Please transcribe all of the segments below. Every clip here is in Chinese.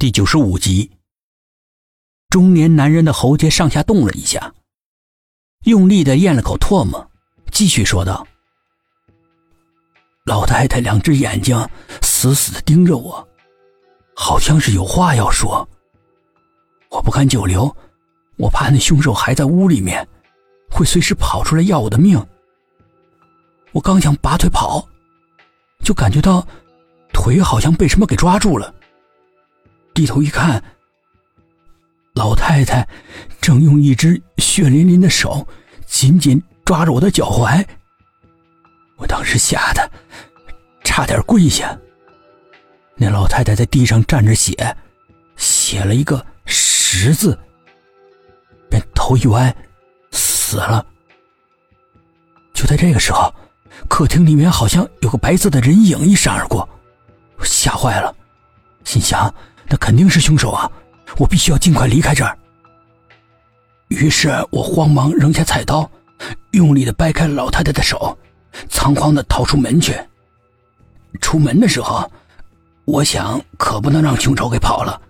第九十五集，中年男人的喉结上下动了一下，用力的咽了口唾沫，继续说道：“老太太两只眼睛死死的盯着我，好像是有话要说。我不敢久留，我怕那凶手还在屋里面，会随时跑出来要我的命。我刚想拔腿跑，就感觉到腿好像被什么给抓住了。”低头一看，老太太正用一只血淋淋的手紧紧抓着我的脚踝。我当时吓得差点跪下。那老太太在地上站着写，写了一个十字，便头一歪，死了。就在这个时候，客厅里面好像有个白色的人影一闪而过，我吓坏了，心想。那肯定是凶手啊！我必须要尽快离开这儿。于是我慌忙扔下菜刀，用力的掰开老太太的手，仓皇的逃出门去。出门的时候，我想可不能让凶手给跑了，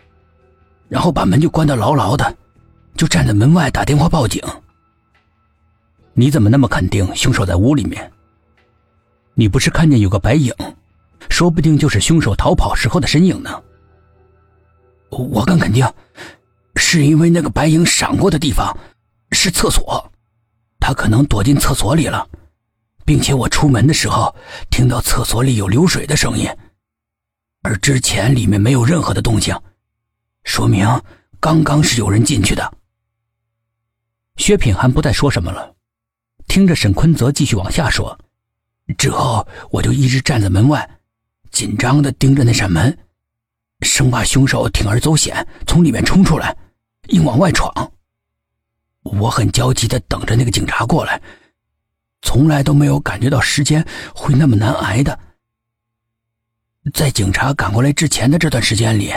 然后把门就关得牢牢的，就站在门外打电话报警。你怎么那么肯定凶手在屋里面？你不是看见有个白影，说不定就是凶手逃跑时候的身影呢？我敢肯定，是因为那个白影闪过的地方是厕所，他可能躲进厕所里了，并且我出门的时候听到厕所里有流水的声音，而之前里面没有任何的动静，说明刚刚是有人进去的。薛品涵不再说什么了，听着沈坤泽继续往下说，之后我就一直站在门外，紧张的盯着那扇门。生怕凶手铤而走险从里面冲出来，硬往外闯。我很焦急的等着那个警察过来，从来都没有感觉到时间会那么难挨的。在警察赶过来之前的这段时间里，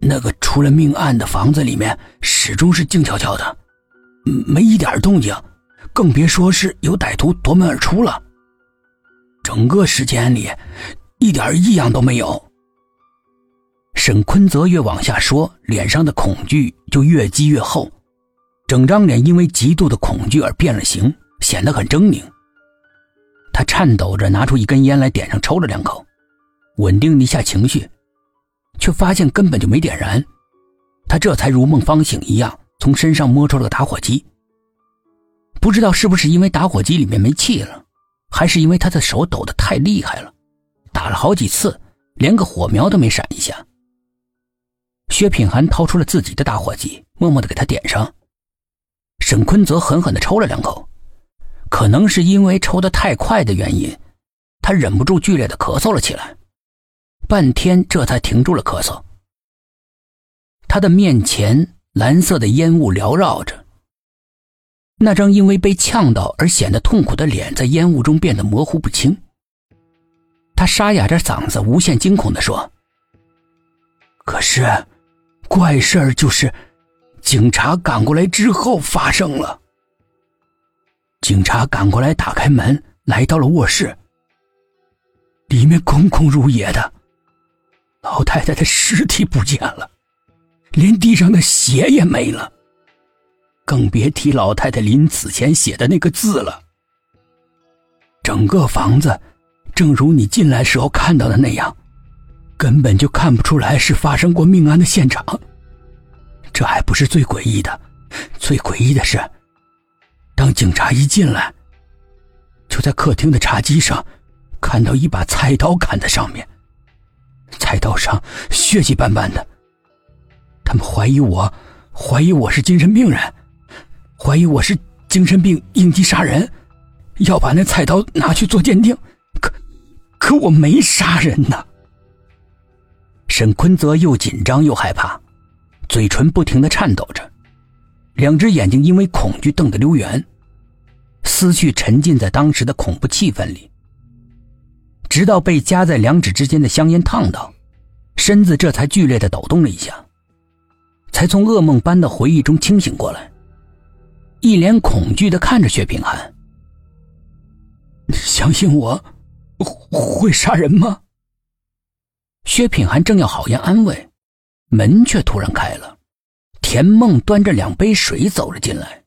那个出了命案的房子里面始终是静悄悄的，没一点动静，更别说是有歹徒夺门而出了。整个时间里，一点异样都没有。沈坤泽越往下说，脸上的恐惧就越积越厚，整张脸因为极度的恐惧而变了形，显得很狰狞。他颤抖着拿出一根烟来点上，抽了两口，稳定了一下情绪，却发现根本就没点燃。他这才如梦方醒一样，从身上摸出了个打火机。不知道是不是因为打火机里面没气了，还是因为他的手抖得太厉害了，打了好几次，连个火苗都没闪一下。薛品涵掏出了自己的打火机，默默的给他点上。沈坤则狠狠的抽了两口，可能是因为抽的太快的原因，他忍不住剧烈的咳嗽了起来，半天这才停住了咳嗽。他的面前蓝色的烟雾缭绕着，那张因为被呛到而显得痛苦的脸在烟雾中变得模糊不清。他沙哑着嗓子，无限惊恐的说：“可是。”怪事儿就是，警察赶过来之后发生了。警察赶过来，打开门，来到了卧室，里面空空如也的，老太太的尸体不见了，连地上的血也没了，更别提老太太临死前写的那个字了。整个房子，正如你进来时候看到的那样。根本就看不出来是发生过命案的现场，这还不是最诡异的，最诡异的是，当警察一进来，就在客厅的茶几上看到一把菜刀砍在上面，菜刀上血迹斑斑的。他们怀疑我，怀疑我是精神病人，怀疑我是精神病应激杀人，要把那菜刀拿去做鉴定，可可我没杀人呐。沈坤泽又紧张又害怕，嘴唇不停的颤抖着，两只眼睛因为恐惧瞪得溜圆，思绪沉浸在当时的恐怖气氛里。直到被夹在两指之间的香烟烫到，身子这才剧烈的抖动了一下，才从噩梦般的回忆中清醒过来，一脸恐惧的看着薛平寒：“相信我，会杀人吗？”薛品涵正要好言安慰，门却突然开了，田梦端着两杯水走了进来。